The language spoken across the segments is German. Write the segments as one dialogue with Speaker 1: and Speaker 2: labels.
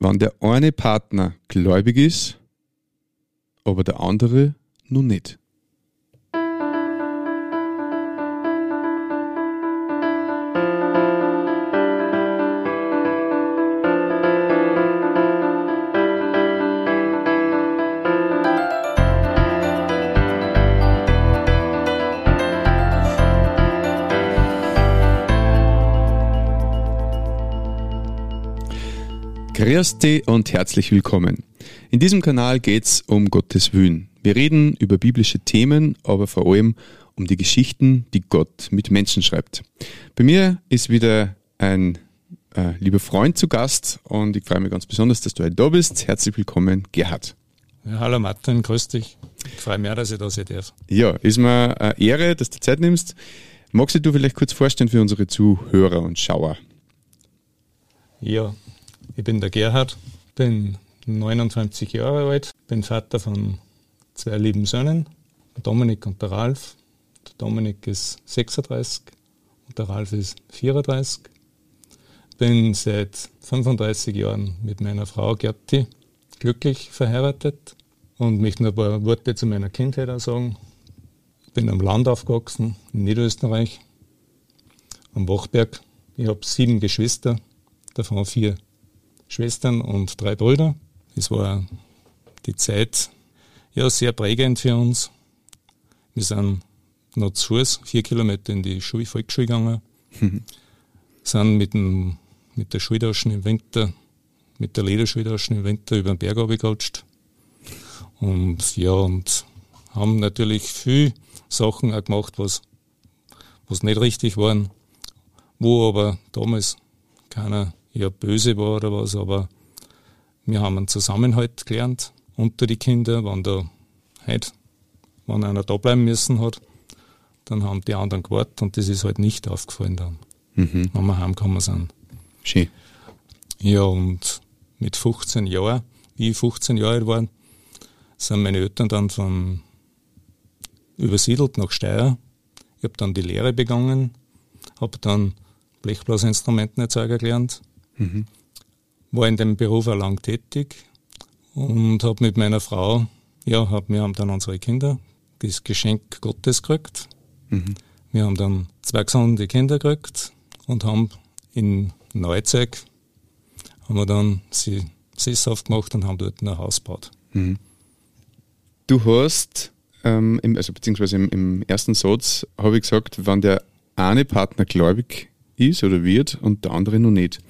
Speaker 1: wenn der eine Partner gläubig ist, aber der andere nun nicht. Grüß und herzlich willkommen. In diesem Kanal geht es um Gottes Willen. Wir reden über biblische Themen, aber vor allem um die Geschichten, die Gott mit Menschen schreibt. Bei mir ist wieder ein äh, lieber Freund zu Gast und ich freue mich ganz besonders, dass du heute da bist. Herzlich willkommen, Gerhard.
Speaker 2: Ja, hallo Martin, grüß dich. Ich freue mich auch, dass ich da sein darf.
Speaker 1: Ja, ist mir eine Ehre, dass du Zeit nimmst. Magst du vielleicht kurz vorstellen für unsere Zuhörer und Schauer?
Speaker 2: Ja, ich bin der Gerhard, bin 59 Jahre alt, bin Vater von zwei lieben Söhnen, Dominik und der Ralf. Der Dominik ist 36 und der Ralf ist 34. Bin seit 35 Jahren mit meiner Frau Gerti glücklich verheiratet und möchte noch ein paar Worte zu meiner Kindheit auch sagen. Ich bin am Land aufgewachsen, in Niederösterreich, am Wachberg. Ich habe sieben Geschwister, davon vier Schwestern und drei Brüder. Es war die Zeit ja sehr prägend für uns. Wir sind noch zu Fuß vier Kilometer in die Schule, Volksschule gegangen, mhm. sind mit, dem, mit der Schultaschen im Winter, mit der Lederschultaschen im Winter über den Berg runtergerutscht. Und ja, und haben natürlich viel Sachen auch gemacht, was, was nicht richtig waren, wo aber damals keiner ja böse war oder was, aber wir haben einen Zusammenhalt gelernt unter die Kinder, wenn da halt, wenn einer da bleiben müssen hat, dann haben die anderen gewartet und das ist halt nicht aufgefallen dann, mhm. wenn wir heimgekommen sind.
Speaker 1: Schön.
Speaker 2: Ja, und mit 15 Jahren, wie ich 15 Jahre alt war, sind meine Eltern dann von übersiedelt nach Steyr. Ich habe dann die Lehre begonnen, habe dann Blechblasinstrumentenerzeuger gelernt Mhm. War in dem Beruf auch lang tätig und habe mit meiner Frau, ja, hab, wir haben dann unsere Kinder, das Geschenk Gottes gekriegt. Mhm. Wir haben dann zwei gesunde Kinder gekriegt und haben in Neuzeug haben wir dann sie sesshaft gemacht und haben dort ein Haus gebaut. Mhm.
Speaker 1: Du hast, ähm, im, also beziehungsweise im, im ersten Satz habe ich gesagt, wenn der eine Partner gläubig ist oder wird und der andere noch nicht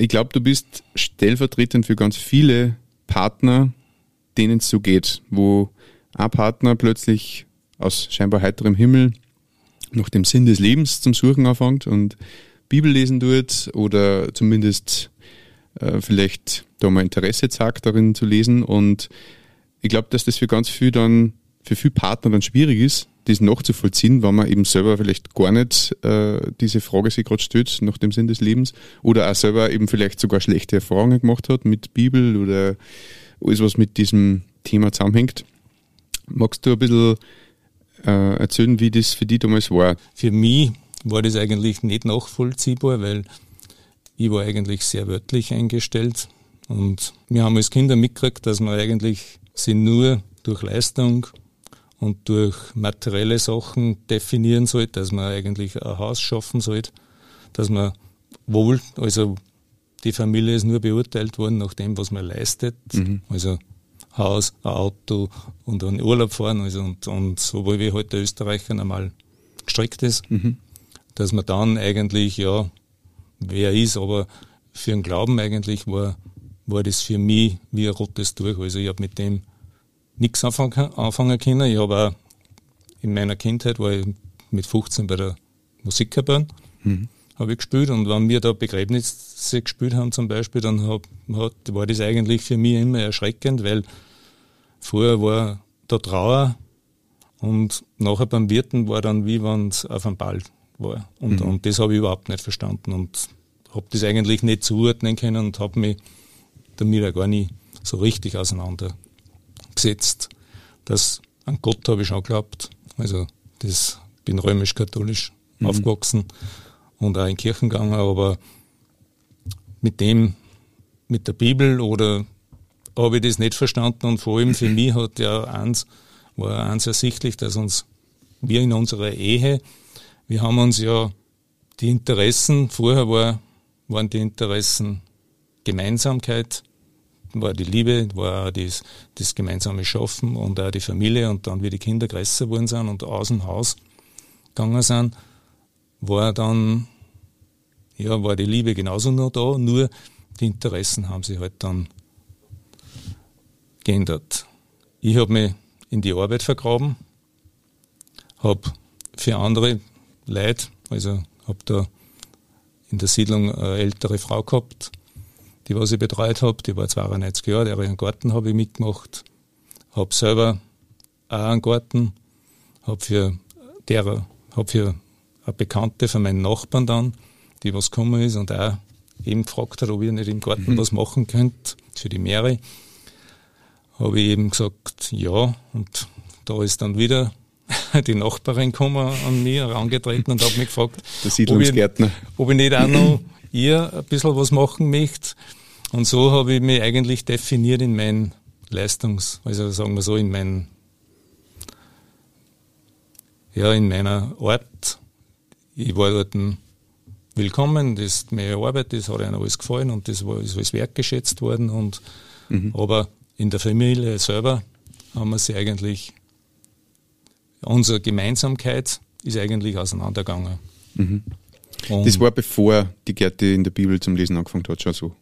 Speaker 1: ich glaube, du bist stellvertretend für ganz viele Partner, denen es so geht, wo ein Partner plötzlich aus scheinbar heiterem Himmel nach dem Sinn des Lebens zum Suchen anfängt und Bibel lesen tut oder zumindest äh, vielleicht da mal Interesse zeigt, darin zu lesen. Und ich glaube, dass das für ganz viel dann, für viele Partner dann schwierig ist, das nachzuvollziehen, wenn man eben selber vielleicht gar nicht äh, diese Frage sich gerade stellt nach dem Sinn des Lebens oder auch selber eben vielleicht sogar schlechte Erfahrungen gemacht hat mit Bibel oder alles, was mit diesem Thema zusammenhängt. Magst du ein bisschen äh, erzählen, wie das für dich damals war?
Speaker 2: Für mich war das eigentlich nicht nachvollziehbar, weil ich war eigentlich sehr wörtlich eingestellt und wir haben als Kinder mitgekriegt, dass man eigentlich sie nur durch Leistung und durch materielle Sachen definieren sollte, dass man eigentlich ein Haus schaffen sollte, dass man wohl, also die Familie ist nur beurteilt worden nach dem, was man leistet, mhm. also Haus, ein Auto und einen Urlaub fahren, also und, und so wie halt der Österreicher normal gestrickt ist, mhm. dass man dann eigentlich, ja, wer ist, aber für den Glauben eigentlich war, war das für mich wie ein rotes Tuch. Also ich habe mit dem nichts anfangen, anfangen können. Ich habe auch in meiner Kindheit war ich mit 15 bei der Musikkapelle, mhm. habe ich gespielt und wenn wir da Begräbnisse gespielt haben zum Beispiel, dann hab, hat, war das eigentlich für mich immer erschreckend, weil vorher war da Trauer und nachher beim Wirten war dann wie wenn es auf einem Ball war. Und, mhm. und das habe ich überhaupt nicht verstanden und habe das eigentlich nicht zuordnen können und habe mich damit auch gar nicht so richtig auseinander gesetzt. Das an Gott habe ich schon geglaubt. Also das bin römisch-katholisch mhm. aufgewachsen und auch in Kirchen gegangen, aber mit dem mit der Bibel oder habe ich das nicht verstanden und vor allem für mich hat ja eins, war eins ersichtlich, dass uns, wir in unserer Ehe, wir haben uns ja die Interessen, vorher war, waren die Interessen Gemeinsamkeit, war die Liebe, war auch das, das gemeinsame Schaffen und auch die Familie und dann, wie die Kinder größer geworden sind und aus dem Haus gegangen sind, war dann, ja, war die Liebe genauso noch da, nur die Interessen haben sich halt dann geändert. Ich habe mich in die Arbeit vergraben, habe für andere Leute, also habe da in der Siedlung eine ältere Frau gehabt, die was ich betreut habe, die war 92 Jahre, deren Garten habe ich mitgemacht, habe selber auch einen Garten, habe für derer, habe für eine Bekannte von meinen Nachbarn dann, die was gekommen ist und auch eben gefragt hat, ob ich nicht im Garten mhm. was machen könnte für die Meere, habe ich eben gesagt, ja, und da ist dann wieder die Nachbarin gekommen an mich herangetreten und hat mich gefragt. Ob, ich, ob ich nicht auch noch ihr ein bisschen was machen möchte. Und so habe ich mich eigentlich definiert in meinen Leistungs-, also sagen wir so, in meinen, ja, in meiner Art. Ich war dort willkommen, das ist meine Arbeit, das hat ihnen alles gefallen und das war, ist als wertgeschätzt worden. Und, mhm. Aber in der Familie selber haben wir sie eigentlich unsere Gemeinsamkeit ist eigentlich auseinandergegangen.
Speaker 1: Mhm. Das war bevor die Gerte in der Bibel zum Lesen angefangen hat, schon so?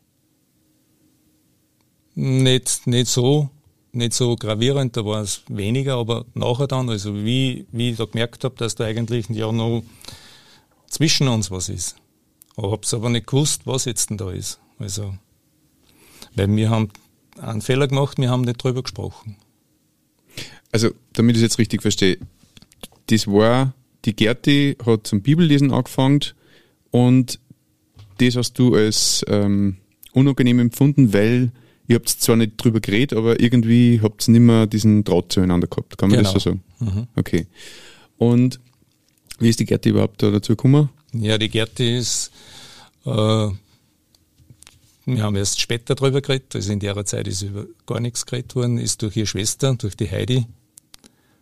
Speaker 2: Nicht, nicht so, nicht so gravierend, da war es weniger, aber nachher dann, also wie, wie ich da gemerkt habe, dass da eigentlich ja noch zwischen uns was ist. Habe es aber nicht gewusst, was jetzt denn da ist. Also, weil wir haben einen Fehler gemacht, wir haben nicht drüber gesprochen.
Speaker 1: Also, damit ich es jetzt richtig verstehe, das war, die Gerti hat zum Bibellesen angefangen und das hast du als ähm, unangenehm empfunden, weil ihr habt zwar nicht drüber geredet, aber irgendwie habt ihr nicht mehr diesen Draht zueinander gehabt. Kann man genau. das so sagen? Mhm. Okay. Und wie ist die Gerti überhaupt da dazu gekommen?
Speaker 2: Ja, die Gerti ist, äh, wir haben erst später drüber geredet, also in der Zeit ist über gar nichts geredet worden, ist durch ihre Schwester, durch die Heidi,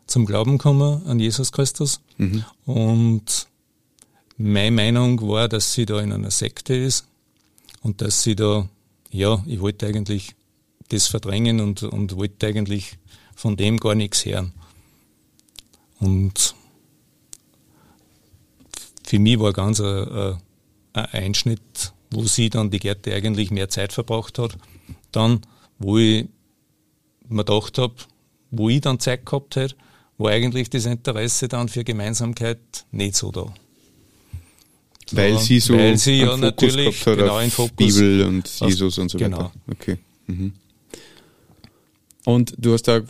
Speaker 2: zum Glauben gekommen an Jesus Christus. Mhm. Und meine Meinung war, dass sie da in einer Sekte ist und dass sie da, ja, ich wollte eigentlich das verdrängen und, und wollte eigentlich von dem gar nichts hören. Und für mich war ganz ein, ein Einschnitt, wo sie dann die Gärte eigentlich mehr Zeit verbracht hat. Dann, wo ich mir gedacht habe, wo ich dann Zeit gehabt hätte, war eigentlich das Interesse dann für Gemeinsamkeit nicht so da.
Speaker 1: Weil sie so
Speaker 2: weil sie ja Fokus natürlich
Speaker 1: gehabt hat genau in Fokus Bibel und Jesus und so
Speaker 2: genau.
Speaker 1: weiter. Okay. Mhm. Und du hast da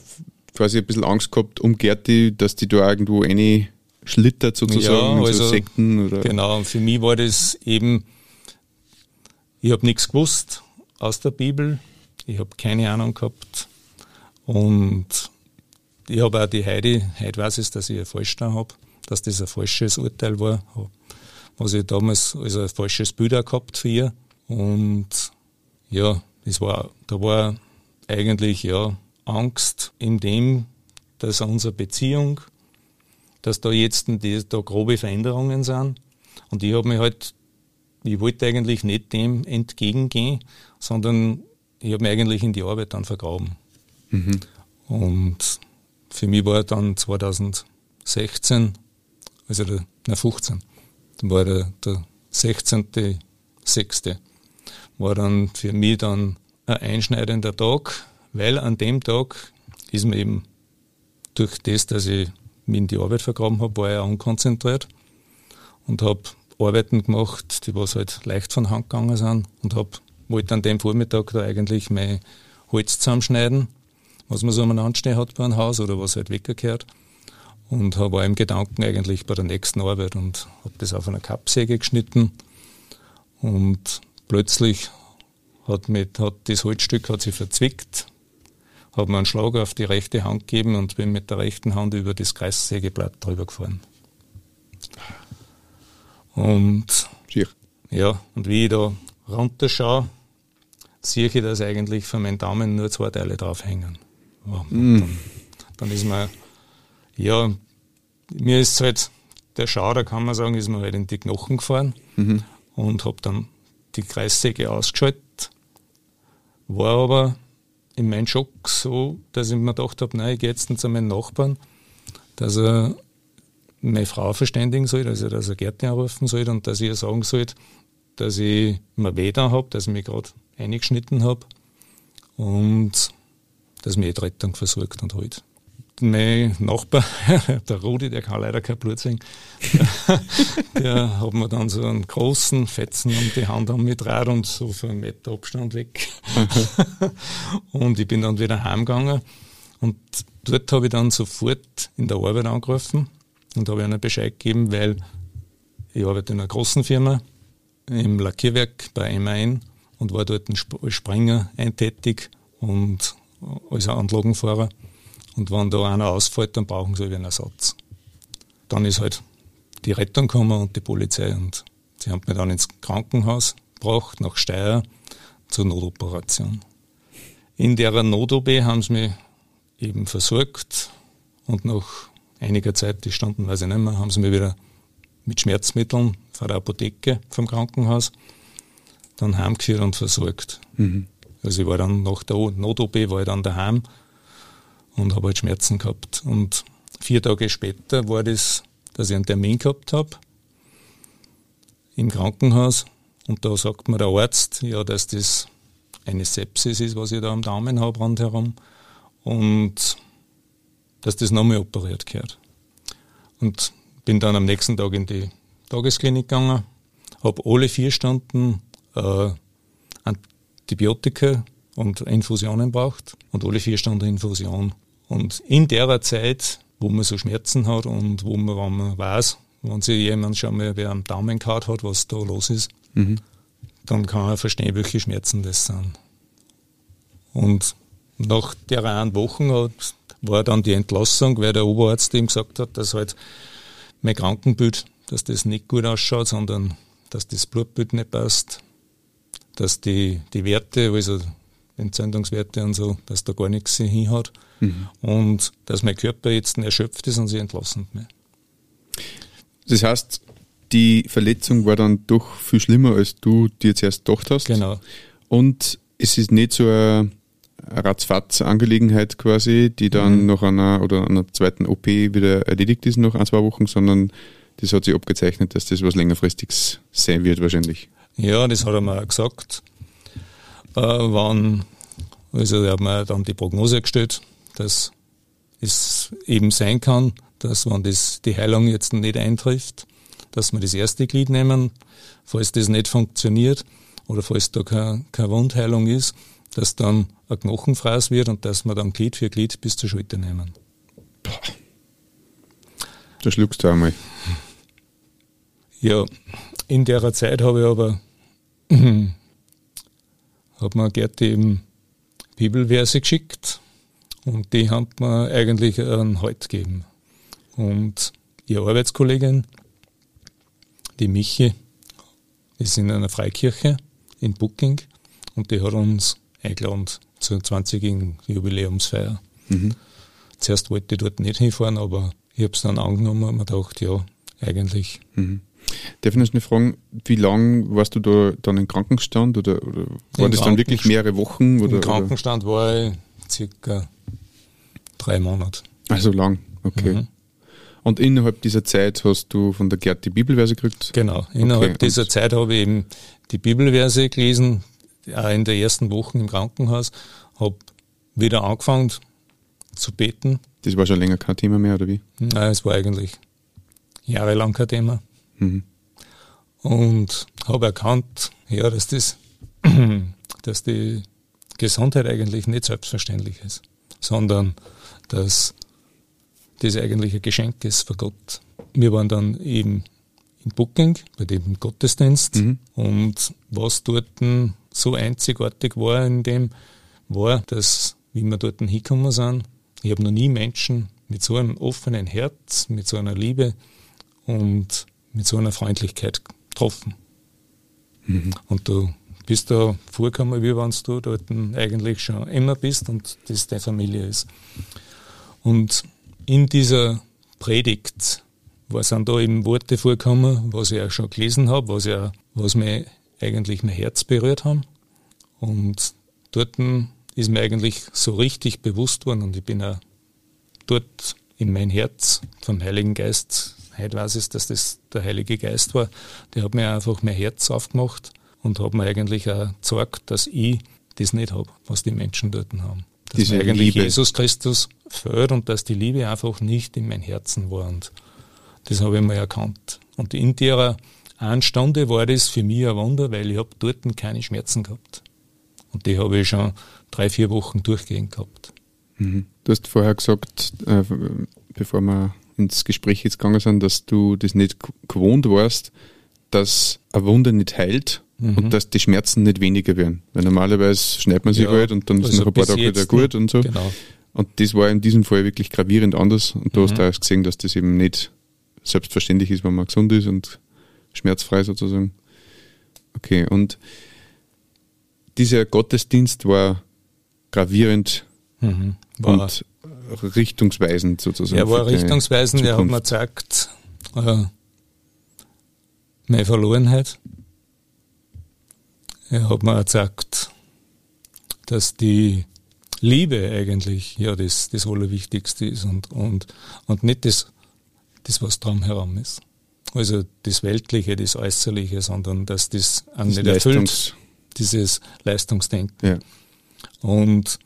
Speaker 1: quasi ein bisschen Angst gehabt um Gerti, dass die da irgendwo eine schlittert sozusagen,
Speaker 2: ja, also,
Speaker 1: so Sekten oder?
Speaker 2: Genau, für mich war das eben, ich habe nichts gewusst aus der Bibel, ich habe keine Ahnung gehabt und ich habe auch die Heidi, heute weiß ich, dass ich ein falsch da habe, dass das ein falsches Urteil war, was ich damals also ein falsches Bild auch gehabt für ihr. Und ja, das war, da war eigentlich ja Angst in dem, dass unsere Beziehung, dass da jetzt die, da grobe Veränderungen sind. Und ich habe mich halt, ich wollte eigentlich nicht dem entgegengehen, sondern ich habe mich eigentlich in die Arbeit dann vergraben. Mhm. Und für mich war dann 2016, also der, na 15, dann war der, der 16.06. war dann für mich dann ein einschneidender Tag, weil an dem Tag ist mir eben durch das, dass ich mich in die Arbeit vergraben habe, war ich unkonzentriert und habe Arbeiten gemacht, die was halt leicht von Hand gegangen sind und habe wollte an dem Vormittag da eigentlich mein Holz zusammenschneiden was man so umeinander stehen hat bei einem Haus oder was halt weggekehrt. Und war im Gedanken eigentlich bei der nächsten Arbeit und habe das auf einer Kappsäge geschnitten. Und plötzlich hat, mit, hat das Holzstück hat sich verzwickt, habe mir einen Schlag auf die rechte Hand gegeben und bin mit der rechten Hand über das Kreissägeblatt drüber gefahren. Und
Speaker 1: Schier.
Speaker 2: ja, und wie ich da runterschaue, sehe ich, dass eigentlich von meinen Daumen nur zwei Teile draufhängen. Ja, mm. dann, dann, ist man, ja, mir ist halt der Schauder, kann man sagen, ist mir halt in die Knochen gefahren mhm. und habe dann die Kreissäge ausgeschaltet. War aber in meinem Schock so, dass ich mir gedacht habe, nein, ich gehe jetzt zu meinem Nachbarn, dass er meine Frau verständigen soll, also dass er Gärtner anrufen soll und dass ich ihr sagen soll, dass ich mir weh da habe, dass ich mich gerade eingeschnitten habe und dass mir die Rettung versorgt und halt. Mein Nachbar, der Rudi, der kann leider kein Blut sehen, der, der hat mir dann so einen großen Fetzen um die Hand angetragen und so für einen Meter Abstand weg. und ich bin dann wieder heimgegangen und dort habe ich dann sofort in der Arbeit angerufen und habe ihnen Bescheid gegeben, weil ich arbeite in einer großen Firma im Lackierwerk bei MAN und war dort als Springer eintätig und als Anlagenfahrer. Und wenn da einer ausfällt, dann brauchen sie einen Ersatz. Dann ist halt die Rettung gekommen und die Polizei und sie haben mich dann ins Krankenhaus gebracht, nach Steyr, zur Notoperation. In der Not-OP haben sie mich eben versorgt und nach einiger Zeit, die Stunden weiß ich nicht mehr, haben sie mich wieder mit Schmerzmitteln von der Apotheke vom Krankenhaus dann heimgeführt und versorgt. Mhm. Also ich war dann nach der Not-OP war ich dann daheim und habe halt Schmerzen gehabt. Und vier Tage später war das, dass ich einen Termin gehabt habe im Krankenhaus und da sagt mir der Arzt, ja, dass das eine Sepsis ist, was ich da am Daumen habe rundherum und dass das nochmal operiert gehört. Und bin dann am nächsten Tag in die Tagesklinik gegangen, habe alle vier Stunden äh, Antibiotika und Infusionen braucht und alle vier Stunden Infusion. Und in der Zeit, wo man so Schmerzen hat und wo man, wenn man weiß, wenn sich jemand schon mal wer am Daumen gehauen hat, was da los ist, mhm. dann kann man verstehen, welche Schmerzen das sind. Und nach der einen Woche war dann die Entlassung, weil der Oberarzt ihm gesagt hat, dass halt mein Krankenbild, dass das nicht gut ausschaut, sondern dass das Blutbild nicht passt, dass die, die Werte, also Entzündungswerte und so, dass da gar nichts hinhat mhm. und dass mein Körper jetzt erschöpft ist und sie entlassen mich.
Speaker 1: Das heißt, die Verletzung war dann doch viel schlimmer, als du dir zuerst gedacht hast.
Speaker 2: Genau.
Speaker 1: Und es ist nicht so eine Ratzfatz-Angelegenheit quasi, die dann mhm. nach einer oder einer zweiten OP wieder erledigt ist nach ein, zwei Wochen, sondern das hat sich abgezeichnet, dass das was längerfristiges sein wird wahrscheinlich.
Speaker 2: Ja, das hat er mir auch gesagt. Äh, wann, also hat mir dann die Prognose gestellt, dass es eben sein kann, dass wenn das, die Heilung jetzt nicht eintrifft, dass wir das erste Glied nehmen, falls das nicht funktioniert oder falls da keine, keine Wundheilung ist, dass dann ein Knochenfraß wird und dass wir dann Glied für Glied bis zur Schulter nehmen. Boah.
Speaker 1: Da schluckst du einmal.
Speaker 2: Ja, in der Zeit habe ich aber hat mir Gerti eben Bibelverse geschickt und die hat mir eigentlich einen Halt gegeben. Und ihre Arbeitskollegin, die Michi, ist in einer Freikirche in Booking und die hat uns eingeladen zur 20. Jubiläumsfeier. Mhm. Zuerst wollte ich dort nicht hinfahren, aber ich habe es dann angenommen und mir gedacht, ja, eigentlich.
Speaker 1: Mhm. Darf ich noch eine fragen, wie lange warst du da dann im Krankenstand oder, oder war das dann wirklich mehrere Wochen? Oder,
Speaker 2: Im Krankenstand oder? war ich circa drei Monate.
Speaker 1: Also lang, okay. Mhm. Und innerhalb dieser Zeit hast du von der Gerd die Bibelverse gekriegt?
Speaker 2: Genau, innerhalb okay. dieser Zeit habe ich eben die Bibelverse gelesen, auch in der ersten Woche im Krankenhaus, habe wieder angefangen zu beten.
Speaker 1: Das war schon länger kein Thema mehr, oder wie?
Speaker 2: Nein, es war eigentlich jahrelang kein Thema. Mhm. Und habe erkannt, ja, dass das, dass die Gesundheit eigentlich nicht selbstverständlich ist, sondern dass das eigentlich ein Geschenk ist von Gott. Wir waren dann eben in Booking bei dem Gottesdienst mhm. und was dort so einzigartig war in dem, war, dass, wie wir dort hingekommen sind, ich habe noch nie Menschen mit so einem offenen Herz, mit so einer Liebe und mit so einer Freundlichkeit getroffen. Mhm. Und du, bist da vorgekommen, wie wenn du dort eigentlich schon immer bist und das deine Familie ist. Und in dieser Predigt was sind da eben Worte vorgekommen, was ich auch schon gelesen habe, was ja, was mir eigentlich mein Herz berührt haben. Und dort ist mir eigentlich so richtig bewusst worden und ich bin auch dort in mein Herz vom Heiligen Geist, heute weiß ich, dass das der Heilige Geist war, der hat mir einfach mein Herz aufgemacht und hat mir eigentlich auch gezeigt, dass ich das nicht habe, was die Menschen dort haben. Dass
Speaker 1: Diese
Speaker 2: mir eigentlich
Speaker 1: Liebe.
Speaker 2: Jesus Christus fehlt und dass die Liebe einfach nicht in mein Herzen war. Und das habe ich mal erkannt. Und in der einen Stunde war das für mich ein Wunder, weil ich habe dort keine Schmerzen gehabt. Und die habe ich schon drei, vier Wochen durchgehend gehabt.
Speaker 1: Mhm. Du hast vorher gesagt, äh, bevor wir ins Gespräch jetzt gegangen sind, dass du das nicht gewohnt warst, dass eine Wunde nicht heilt mhm. und dass die Schmerzen nicht weniger werden. Weil normalerweise schneidet man sich ja, halt und dann also sind noch ein paar Tage wieder gut und so. Genau. Und das war in diesem Fall wirklich gravierend anders. Und du mhm. hast auch gesehen, dass das eben nicht selbstverständlich ist, wenn man gesund ist und schmerzfrei sozusagen. Okay, und dieser Gottesdienst war gravierend mhm. und richtungsweisend sozusagen.
Speaker 2: Er war richtungsweisend, er hat mir gesagt, äh, meine Verlorenheit. Er hat mir gesagt, dass die Liebe eigentlich ja das, das Allerwichtigste ist und, und, und nicht das das, was drumherum ist. Also das Weltliche, das Äußerliche, sondern dass das an nicht erfüllt, dieses Leistungsdenken. Ja. Und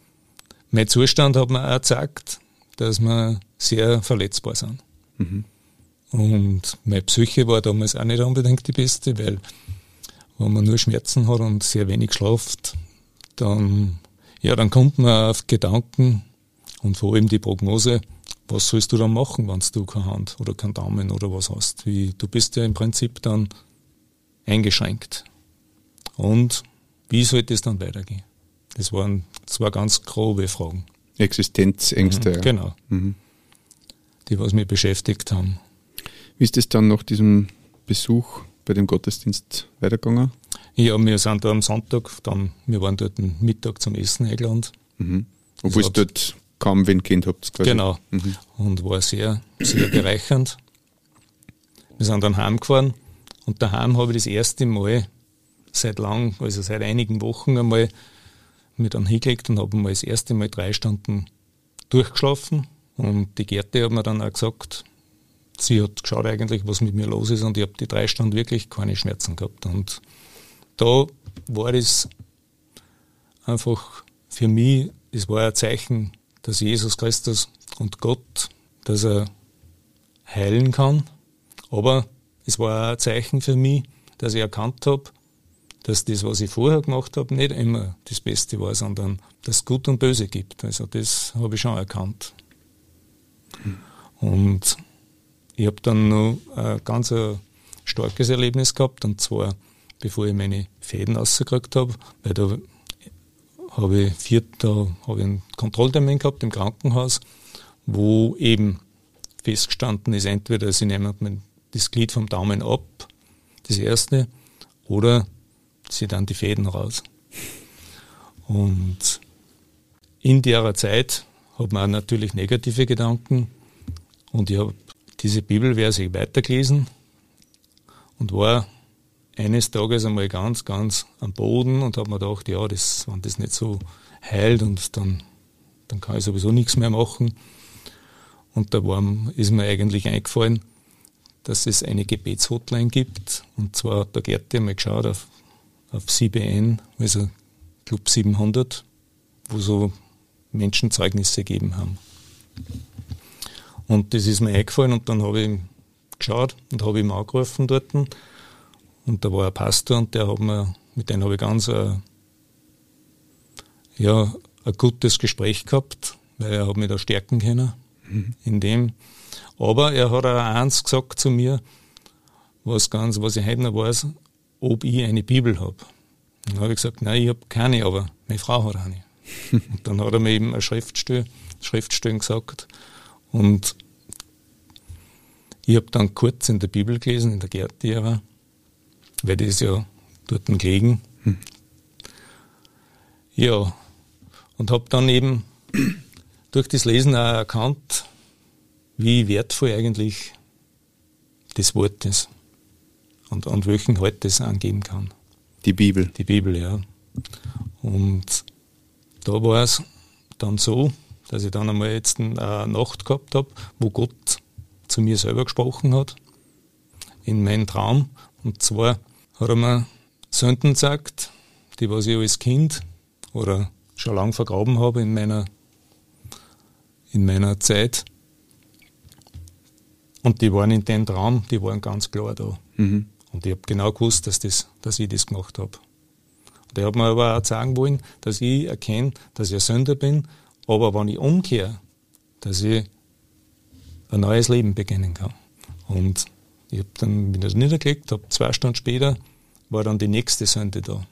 Speaker 2: mein Zustand hat mir auch gezeigt, dass wir sehr verletzbar sind. Mhm. Und meine Psyche war damals auch nicht unbedingt die beste, weil wenn man nur Schmerzen hat und sehr wenig schlaft, dann, ja, dann kommt man auf Gedanken und vor allem die Prognose, was sollst du dann machen, wenn du keine Hand oder keinen Daumen oder was hast? Wie, du bist ja im Prinzip dann eingeschränkt. Und wie soll das dann weitergehen? Das waren zwei ganz grobe Fragen.
Speaker 1: Existenzängste.
Speaker 2: Mhm, genau. Mhm. Die, was mich beschäftigt haben.
Speaker 1: Wie ist es dann nach diesem Besuch bei dem Gottesdienst weitergegangen?
Speaker 2: Ja, wir sind da am Sonntag, dann, wir waren dort Mittag zum Essen eingeladen.
Speaker 1: Mhm. Obwohl es dort kaum wen kennt habt.
Speaker 2: Quasi. Genau. Mhm. Und war sehr, sehr bereichernd. Wir sind dann heimgefahren und daheim habe ich das erste Mal seit lang, also seit einigen Wochen einmal, mir dann hingelegt und habe mal das erste Mal drei Stunden durchgeschlafen. Und die Gerte hat mir dann auch gesagt, sie hat geschaut eigentlich, was mit mir los ist und ich habe die drei Stunden wirklich keine Schmerzen gehabt. Und da war es einfach für mich, es war ein Zeichen dass Jesus Christus und Gott, dass er heilen kann. Aber es war ein Zeichen für mich, dass ich erkannt habe, dass das, was ich vorher gemacht habe, nicht immer das Beste war, sondern dass es Gut und Böse gibt. Also das habe ich schon erkannt. Und ich habe dann noch ein ganz starkes Erlebnis gehabt, und zwar bevor ich meine Fäden rausgekriegt habe, weil da habe ich vier, da habe ich einen Kontrolltermin gehabt im Krankenhaus, wo eben festgestanden ist, entweder sie nehmen das Glied vom Daumen ab, das erste, oder sie dann die Fäden raus. Und in der Zeit hat man natürlich negative Gedanken und ich habe diese Bibelverse weitergelesen und war eines Tages einmal ganz, ganz am Boden und habe mir gedacht, ja, das, wenn das nicht so heilt und dann, dann kann ich sowieso nichts mehr machen. Und da war, ist mir eigentlich eingefallen, dass es eine Gebetshotline gibt. Und zwar hat der Gerte einmal geschaut auf, auf CBN, also Club 700, wo so Menschen Zeugnisse gegeben haben. Und das ist mir eingefallen und dann habe ich geschaut und habe ihm angerufen dort und da war ein Pastor und der hat mir, mit dem habe ich ganz ein, ja, ein gutes Gespräch gehabt, weil er hat mich da stärken können mhm. in dem. Aber er hat auch eins gesagt zu mir, was ganz, was ich heute noch weiß, ob ich eine Bibel habe. Dann habe ich gesagt, nein, ich habe keine, aber meine Frau hat eine. und dann hat er mir eben ein Schriftstück, Schriftstück gesagt. Und ich habe dann kurz in der Bibel gelesen, in der Gärtierer, weil das ja dort gelegen. Hm. Ja, und habe dann eben durch das Lesen auch erkannt, wie wertvoll eigentlich das Wort ist und, und welchen Halt das angeben kann.
Speaker 1: Die Bibel.
Speaker 2: Die Bibel, ja. Und da war es dann so, dass ich dann einmal jetzt eine Nacht gehabt habe, wo Gott zu mir selber gesprochen hat, in meinem Traum. Und zwar hat er mir Sünden gesagt, die was ich als Kind oder schon lange vergraben habe in meiner, in meiner Zeit. Und die waren in dem Traum, die waren ganz klar da. Mhm. Und ich habe genau gewusst, dass, das, dass ich das gemacht habe. Und er hat mir aber auch sagen wollen, dass ich erkenne, dass ich ein Sünder bin, aber wenn ich umkehre, dass ich ein neues Leben beginnen kann. Und ich habe dann wieder niedergelegt, habe zwei Stunden später war dann die nächste Sünde da.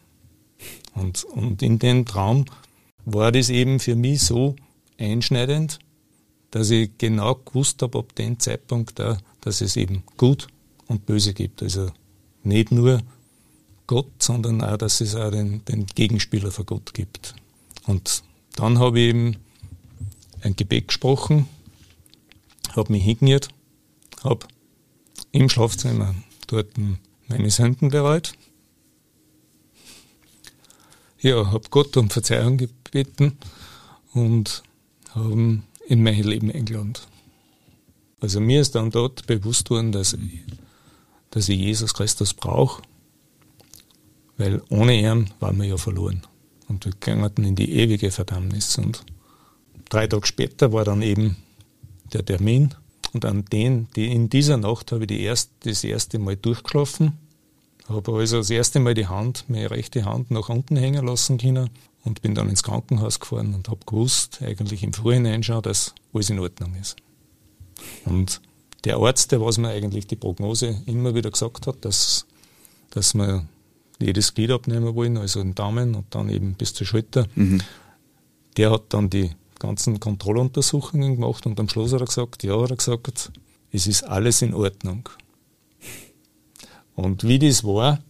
Speaker 2: Und, und in dem Traum war das eben für mich so einschneidend, dass ich genau gewusst habe, ab dem Zeitpunkt da, dass es eben gut und böse gibt. Also nicht nur Gott, sondern auch, dass es auch den, den Gegenspieler für Gott gibt. Und dann habe ich eben ein Gebet gesprochen, habe mich hingeniert, habe im Schlafzimmer dort meine Sünden bereut. Ja, habe Gott um Verzeihung gebeten und habe in mein Leben eingeladen. Also mir ist dann dort bewusst worden, dass, dass ich Jesus Christus brauche, weil ohne ihn waren wir ja verloren. Und wir gingen in die ewige Verdammnis. Und drei Tage später war dann eben der Termin. Und an den, die in dieser Nacht habe ich die erst, das erste Mal durchgeschlafen. Habe also das erste Mal die Hand, meine rechte Hand nach unten hängen lassen können und bin dann ins Krankenhaus gefahren und habe gewusst, eigentlich im Vorhinein schon, dass alles in Ordnung ist. Und der Arzt, der was mir eigentlich die Prognose immer wieder gesagt hat, dass, dass wir jedes Glied abnehmen wollen, also den Daumen und dann eben bis zur Schulter, mhm. der hat dann die ganzen Kontrolluntersuchungen gemacht und am Schluss hat er gesagt, ja, hat er gesagt, es ist alles in Ordnung. Und wie das war,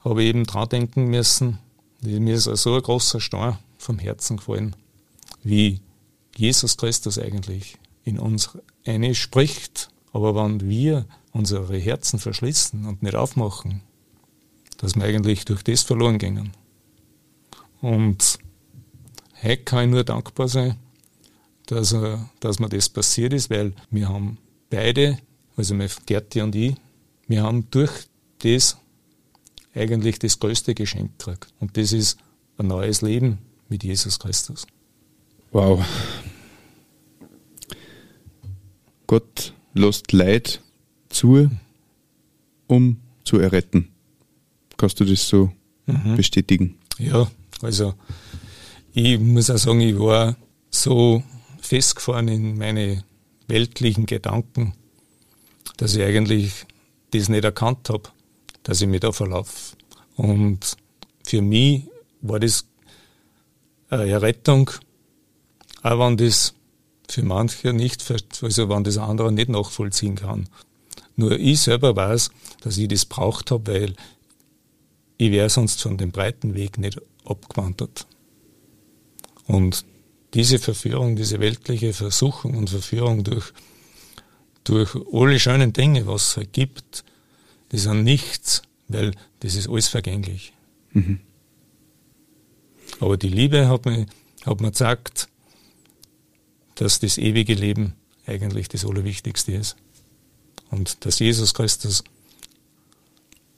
Speaker 2: habe ich eben dran denken müssen, mir ist so ein großer Stein vom Herzen gefallen, wie Jesus Christus eigentlich in uns eine spricht. Aber wenn wir unsere Herzen verschließen und nicht aufmachen, dass wir eigentlich durch das verloren gingen. Und heute kann ich nur dankbar sein, dass, dass mir das passiert ist, weil wir haben beide, also meine Gerti und ich, wir haben durch das eigentlich das größte Geschenk gekriegt. Und das ist ein neues Leben mit Jesus Christus.
Speaker 1: Wow. Gott lässt Leid zu, um zu erretten. Kannst du das so mhm. bestätigen?
Speaker 2: Ja, also ich muss auch sagen, ich war so festgefahren in meine weltlichen Gedanken, dass ich eigentlich das nicht erkannt habe, dass ich mich da verlaufe. Und für mich war das eine Errettung, auch wenn das für manche nicht, also wenn das andere nicht nachvollziehen kann. Nur ich selber weiß, dass ich das braucht habe, weil ich wäre sonst von dem breiten Weg nicht abgewandert. Und diese Verführung, diese weltliche Versuchung und Verführung durch, durch alle schönen Dinge, was es halt gibt, die sind nichts, weil das ist alles vergänglich. Mhm. Aber die Liebe hat mir, hat mir gesagt, dass das ewige Leben eigentlich das Allerwichtigste ist. Und dass Jesus Christus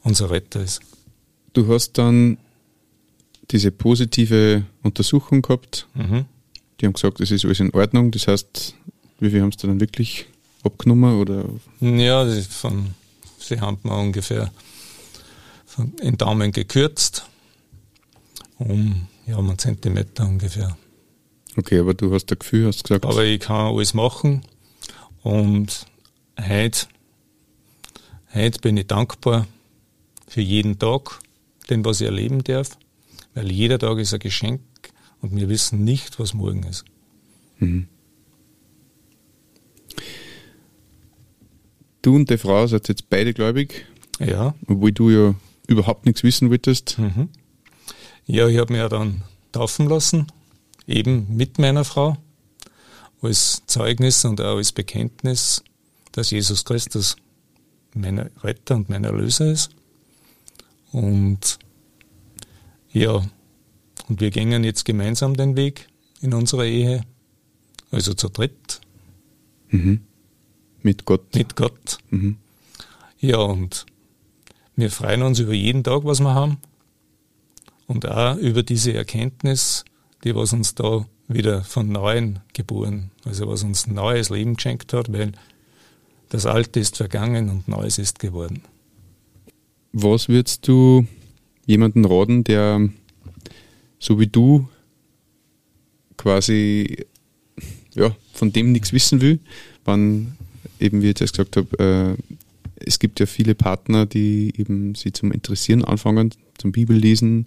Speaker 2: unser Retter ist.
Speaker 1: Du hast dann diese positive Untersuchung gehabt. Mhm. Die haben gesagt, es ist alles in Ordnung. Das heißt, wie viel haben sie dann wirklich abgenommen? Oder?
Speaker 2: Ja, von sie haben mir ungefähr den Daumen gekürzt, um ja, einen Zentimeter ungefähr.
Speaker 1: Okay, aber du hast ein Gefühl, hast gesagt.
Speaker 2: Aber ich kann alles machen und heute, heute bin ich dankbar für jeden Tag, den was ich erleben darf, weil jeder Tag ist ein Geschenk und wir wissen nicht, was morgen ist. Mhm.
Speaker 1: Du und die Frau seid jetzt beide gläubig.
Speaker 2: Ja.
Speaker 1: Obwohl du ja überhaupt nichts wissen wolltest. Mhm.
Speaker 2: Ja, ich habe mir ja dann taufen lassen, eben mit meiner Frau, als Zeugnis und auch als Bekenntnis, dass Jesus Christus mein Retter und mein Erlöser ist. Und ja, und wir gingen jetzt gemeinsam den Weg in unserer Ehe, also zu dritt.
Speaker 1: Mhm. Mit Gott.
Speaker 2: Mit Gott. Mhm. Ja, und wir freuen uns über jeden Tag, was wir haben. Und auch über diese Erkenntnis, die was uns da wieder von Neuem geboren, also was uns neues Leben geschenkt hat, weil das Alte ist vergangen und Neues ist geworden.
Speaker 1: Was würdest du jemanden raten, der so wie du quasi ja, von dem nichts wissen will, wann eben, wie ich jetzt gesagt habe, äh, es gibt ja viele Partner, die eben sie zum Interessieren anfangen, zum Bibellesen.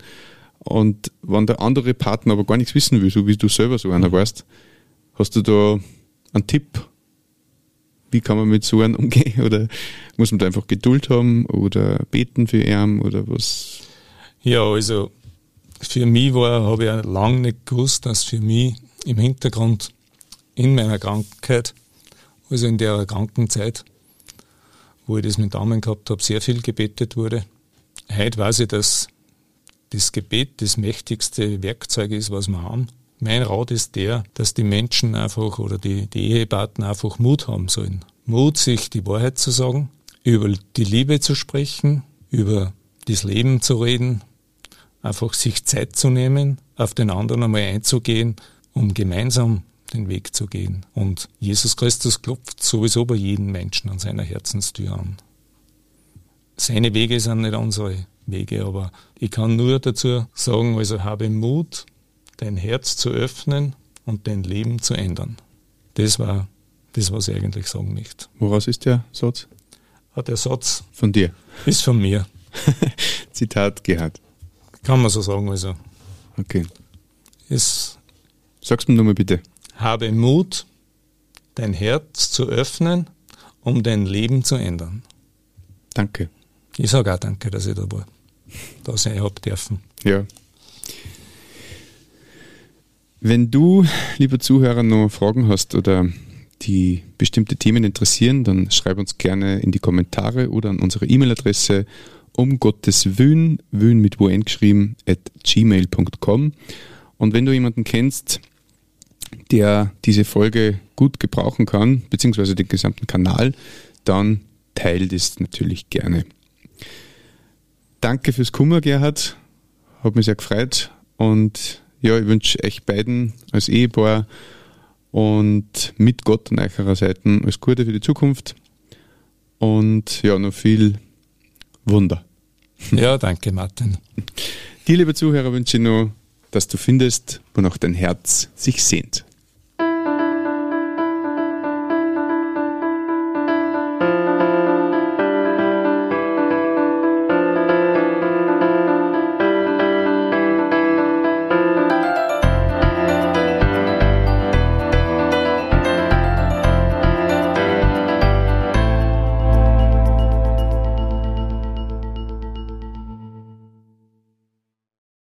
Speaker 1: Und wenn der andere Partner aber gar nichts wissen will, so wie du selber so einer warst, hast du da einen Tipp? Wie kann man mit so einem umgehen? Oder muss man da einfach Geduld haben oder beten für ihn oder was?
Speaker 2: Ja, also für mich war, habe ich lange nicht gewusst, dass für mich im Hintergrund in meiner Krankheit, also in der Krankenzeit, wo ich das mit Daumen gehabt habe, sehr viel gebetet wurde. Heute weiß ich, dass das Gebet das mächtigste Werkzeug ist, was wir haben. Mein Rat ist der, dass die Menschen einfach oder die, die Ehepartner einfach Mut haben sollen. Mut, sich die Wahrheit zu sagen, über die Liebe zu sprechen, über das Leben zu reden, einfach sich Zeit zu nehmen, auf den anderen einmal einzugehen, um gemeinsam den Weg zu gehen. Und Jesus Christus klopft sowieso bei jedem Menschen an seiner Herzenstür an. Seine Wege sind nicht unsere Wege, aber ich kann nur dazu sagen, also habe Mut, dein Herz zu öffnen und dein Leben zu ändern. Das war das, was ich eigentlich sagen möchte.
Speaker 1: Woraus ist der Satz?
Speaker 2: Ah, der Satz.
Speaker 1: Von dir?
Speaker 2: Ist von mir.
Speaker 1: Zitat Gerhard.
Speaker 2: Kann man so sagen, also.
Speaker 1: Okay.
Speaker 2: Ist
Speaker 1: Sag's mir nochmal bitte.
Speaker 2: Habe Mut, dein Herz zu öffnen, um dein Leben zu ändern.
Speaker 1: Danke.
Speaker 2: Ich sage auch danke, dass ich da war. Da sein habe dürfen.
Speaker 1: Ja. Wenn du, lieber Zuhörer, noch Fragen hast oder die bestimmte Themen interessieren, dann schreib uns gerne in die Kommentare oder an unsere E-Mail-Adresse um Gottes Wün, Wün mit WN geschrieben, at gmail.com. Und wenn du jemanden kennst, der diese Folge gut gebrauchen kann, beziehungsweise den gesamten Kanal, dann teilt es natürlich gerne. Danke fürs Kummer, Gerhard. Hat mich sehr gefreut. Und ja, ich wünsche euch beiden als Ehepaar und mit Gott an eurer Seite alles Gute für die Zukunft. Und ja, noch viel Wunder.
Speaker 2: Ja, danke, Martin.
Speaker 1: Dir, liebe Zuhörer, wünsche ich noch, dass du findest, wonach dein Herz sich sehnt.